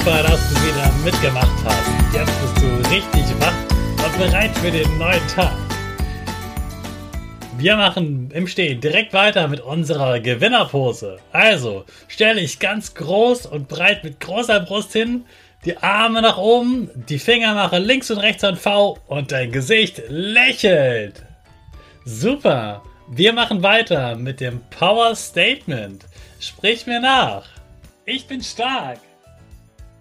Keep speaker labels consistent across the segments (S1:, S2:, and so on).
S1: Super, dass du wieder mitgemacht hast. Jetzt bist du richtig wach und bereit für den neuen Tag. Wir machen im Stehen direkt weiter mit unserer Gewinnerpose. Also, stelle ich ganz groß und breit mit großer Brust hin, die Arme nach oben, die Finger machen links und rechts ein V und dein Gesicht lächelt. Super. Wir machen weiter mit dem Power Statement. Sprich mir nach. Ich bin stark.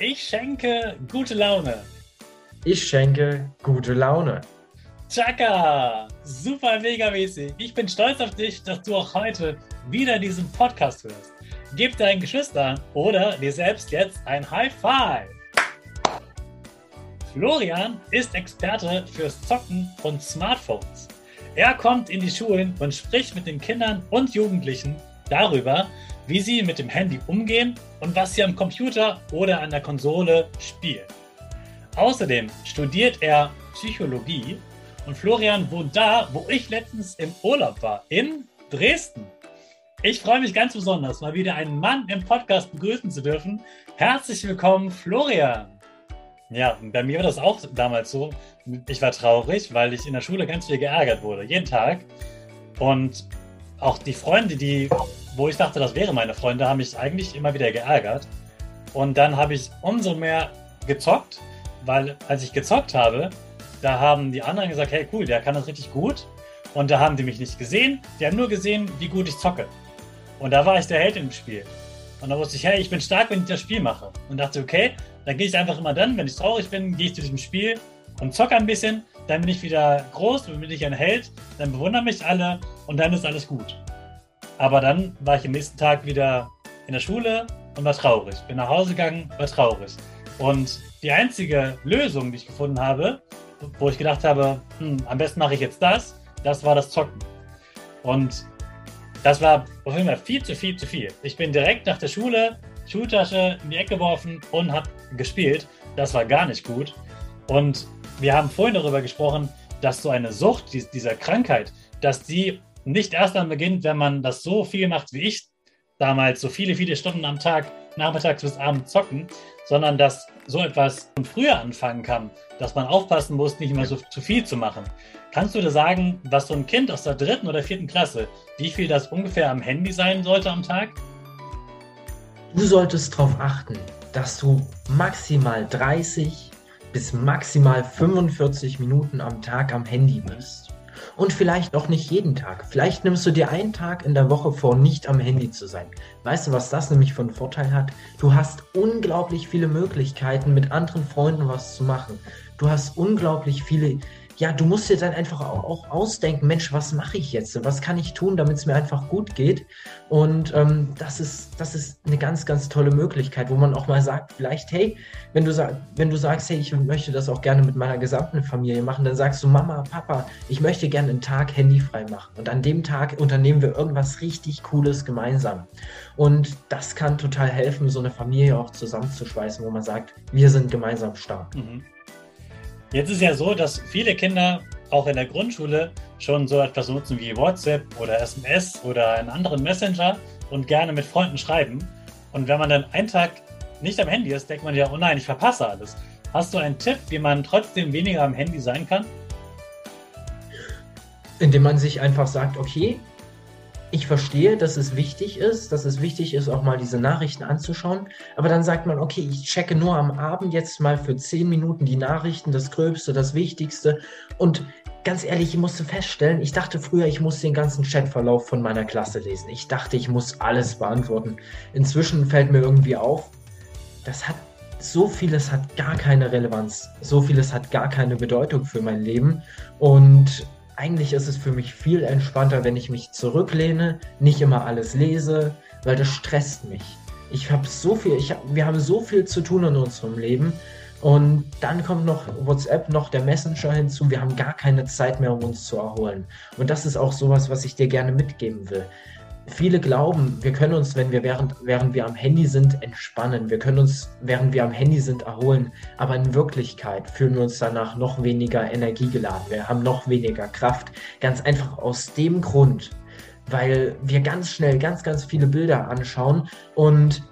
S1: Ich schenke gute Laune.
S2: Ich schenke gute Laune.
S1: Chaka! Super mega mäßig. Ich bin stolz auf dich, dass du auch heute wieder diesen Podcast hörst. Gib deinen Geschwistern oder dir selbst jetzt ein High Five. Florian ist Experte fürs Zocken von Smartphones. Er kommt in die Schulen und spricht mit den Kindern und Jugendlichen darüber, wie sie mit dem Handy umgehen und was sie am Computer oder an der Konsole spielen. Außerdem studiert er Psychologie und Florian wohnt da, wo ich letztens im Urlaub war, in Dresden. Ich freue mich ganz besonders, mal wieder einen Mann im Podcast begrüßen zu dürfen. Herzlich willkommen, Florian. Ja, bei mir war das auch damals so. Ich war traurig, weil ich in der Schule ganz viel geärgert wurde, jeden Tag. Und auch die Freunde, die, wo ich dachte, das wären meine Freunde, haben mich eigentlich immer wieder geärgert. Und dann habe ich umso mehr gezockt, weil als ich gezockt habe, da haben die anderen gesagt, hey cool, der kann das richtig gut. Und da haben die mich nicht gesehen, die haben nur gesehen, wie gut ich zocke. Und da war ich der Held im Spiel. Und da wusste ich, hey, ich bin stark, wenn ich das Spiel mache. Und dachte, okay, dann gehe ich einfach immer dann, wenn ich traurig bin, gehe ich zu diesem Spiel und zocke ein bisschen. Dann bin ich wieder groß, dann bin ich ein Held, dann bewundern mich alle und dann ist alles gut. Aber dann war ich am nächsten Tag wieder in der Schule und war traurig. Bin nach Hause gegangen, war traurig. Und die einzige Lösung, die ich gefunden habe, wo ich gedacht habe, hm, am besten mache ich jetzt das, das war das Zocken. Und das war auf jeden Fall viel zu viel zu viel. Ich bin direkt nach der Schule, Schultasche in die Ecke geworfen und habe gespielt. Das war gar nicht gut. Und wir haben vorhin darüber gesprochen, dass so eine Sucht, dieser Krankheit, dass die nicht erst dann beginnt, wenn man das so viel macht wie ich damals, so viele, viele Stunden am Tag, nachmittags bis abends zocken, sondern dass so etwas früher anfangen kann, dass man aufpassen muss, nicht immer so zu viel zu machen. Kannst du dir sagen, was so ein Kind aus der dritten oder vierten Klasse, wie viel das ungefähr am Handy sein sollte am Tag?
S2: Du solltest darauf achten, dass du maximal 30 bis maximal 45 Minuten am Tag am Handy bist. Und vielleicht auch nicht jeden Tag. Vielleicht nimmst du dir einen Tag in der Woche vor, nicht am Handy zu sein. Weißt du, was das nämlich einen Vorteil hat? Du hast unglaublich viele Möglichkeiten, mit anderen Freunden was zu machen. Du hast unglaublich viele ja, du musst dir dann einfach auch, ausdenken, Mensch, was mache ich jetzt? Was kann ich tun, damit es mir einfach gut geht? Und ähm, das, ist, das ist eine ganz, ganz tolle Möglichkeit, wo man auch mal sagt, vielleicht, hey, wenn du, sag, wenn du sagst, hey, ich möchte das auch gerne mit meiner gesamten Familie machen, dann sagst du, Mama, Papa, ich möchte gerne einen Tag handyfrei machen. Und an dem Tag unternehmen wir irgendwas richtig Cooles gemeinsam. Und das kann total helfen, so eine Familie auch zusammenzuschweißen, wo man sagt, wir sind gemeinsam stark. Mhm.
S1: Jetzt ist ja so, dass viele Kinder auch in der Grundschule schon so etwas nutzen wie WhatsApp oder SMS oder einen anderen Messenger und gerne mit Freunden schreiben. Und wenn man dann einen Tag nicht am Handy ist, denkt man ja, oh nein, ich verpasse alles. Hast du einen Tipp, wie man trotzdem weniger am Handy sein kann?
S2: Indem man sich einfach sagt, okay, ich verstehe, dass es wichtig ist, dass es wichtig ist, auch mal diese Nachrichten anzuschauen. Aber dann sagt man, okay, ich checke nur am Abend jetzt mal für zehn Minuten die Nachrichten, das Gröbste, das Wichtigste. Und ganz ehrlich, ich musste feststellen, ich dachte früher, ich muss den ganzen Chatverlauf von meiner Klasse lesen. Ich dachte, ich muss alles beantworten. Inzwischen fällt mir irgendwie auf, das hat so vieles hat gar keine Relevanz. So vieles hat gar keine Bedeutung für mein Leben. Und eigentlich ist es für mich viel entspannter, wenn ich mich zurücklehne, nicht immer alles lese, weil das stresst mich. Ich habe so viel, ich hab, wir haben so viel zu tun in unserem Leben und dann kommt noch WhatsApp, noch der Messenger hinzu. Wir haben gar keine Zeit mehr, um uns zu erholen. Und das ist auch sowas, was ich dir gerne mitgeben will viele glauben, wir können uns, wenn wir während, während wir am Handy sind, entspannen. Wir können uns, während wir am Handy sind, erholen. Aber in Wirklichkeit fühlen wir uns danach noch weniger Energie geladen. Wir haben noch weniger Kraft. Ganz einfach aus dem Grund, weil wir ganz schnell ganz, ganz viele Bilder anschauen und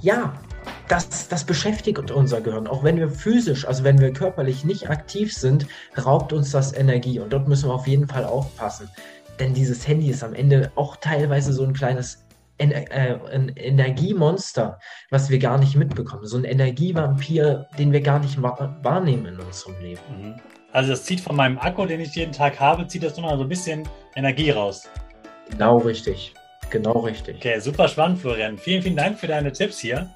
S2: ja, das, das beschäftigt unser Gehirn. Auch wenn wir physisch, also wenn wir körperlich nicht aktiv sind, raubt uns das Energie. Und dort müssen wir auf jeden Fall aufpassen. Denn dieses Handy ist am Ende auch teilweise so ein kleines en äh, ein Energiemonster, was wir gar nicht mitbekommen. So ein Energievampir, den wir gar nicht wahrnehmen in unserem Leben. Mhm.
S1: Also das zieht von meinem Akku, den ich jeden Tag habe, zieht das nochmal so ein bisschen Energie raus.
S2: Genau richtig. Genau richtig.
S1: Okay, super spannend, Florian. Vielen, vielen Dank für deine Tipps hier.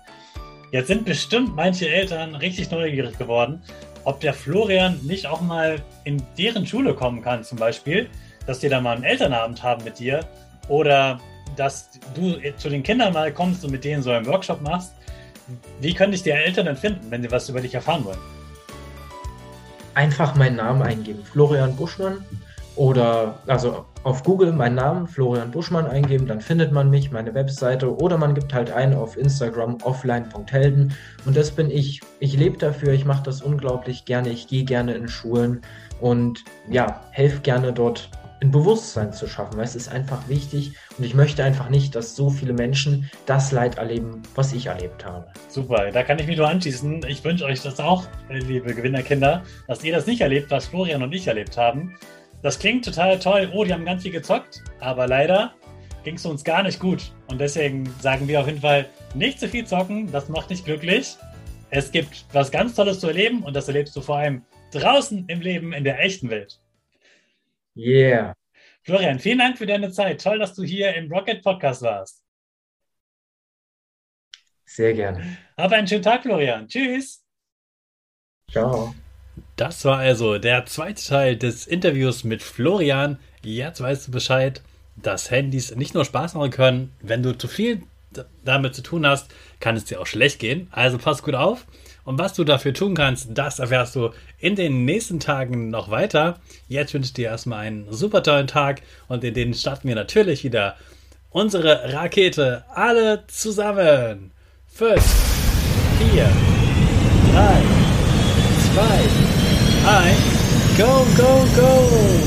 S1: Jetzt sind bestimmt manche Eltern richtig neugierig geworden, ob der Florian nicht auch mal in deren Schule kommen kann, zum Beispiel dass die da mal einen Elternabend haben mit dir oder dass du zu den Kindern mal kommst und mit denen so einen Workshop machst. Wie können dich die Eltern denn finden, wenn sie was über dich erfahren wollen?
S2: Einfach meinen Namen eingeben, Florian Buschmann oder also auf Google meinen Namen Florian Buschmann eingeben, dann findet man mich, meine Webseite oder man gibt halt ein auf Instagram offline.helden und das bin ich. Ich lebe dafür, ich mache das unglaublich gerne, ich gehe gerne in Schulen und ja, helfe gerne dort ein Bewusstsein zu schaffen, weil es ist einfach wichtig und ich möchte einfach nicht, dass so viele Menschen das Leid erleben, was ich erlebt habe.
S1: Super, da kann ich mich nur anschließen. Ich wünsche euch das auch, liebe Gewinnerkinder, dass ihr das nicht erlebt, was Florian und ich erlebt haben. Das klingt total toll. Oh, die haben ganz viel gezockt, aber leider ging es uns gar nicht gut. Und deswegen sagen wir auf jeden Fall, nicht zu viel zocken, das macht nicht glücklich. Es gibt was ganz Tolles zu erleben und das erlebst du vor allem draußen im Leben in der echten Welt.
S2: Yeah.
S1: Florian, vielen Dank für deine Zeit. Toll, dass du hier im Rocket Podcast warst.
S2: Sehr gerne.
S1: Hab einen schönen Tag, Florian. Tschüss.
S2: Ciao.
S1: Das war also der zweite Teil des Interviews mit Florian. Jetzt weißt du Bescheid, dass Handys nicht nur Spaß machen können. Wenn du zu viel damit zu tun hast, kann es dir auch schlecht gehen. Also pass gut auf. Und was du dafür tun kannst, das erfährst du in den nächsten Tagen noch weiter. Jetzt wünsche ich dir erstmal einen super tollen Tag und in den starten wir natürlich wieder unsere Rakete alle zusammen. Fünf, vier, drei, zwei, eins, go, go, go!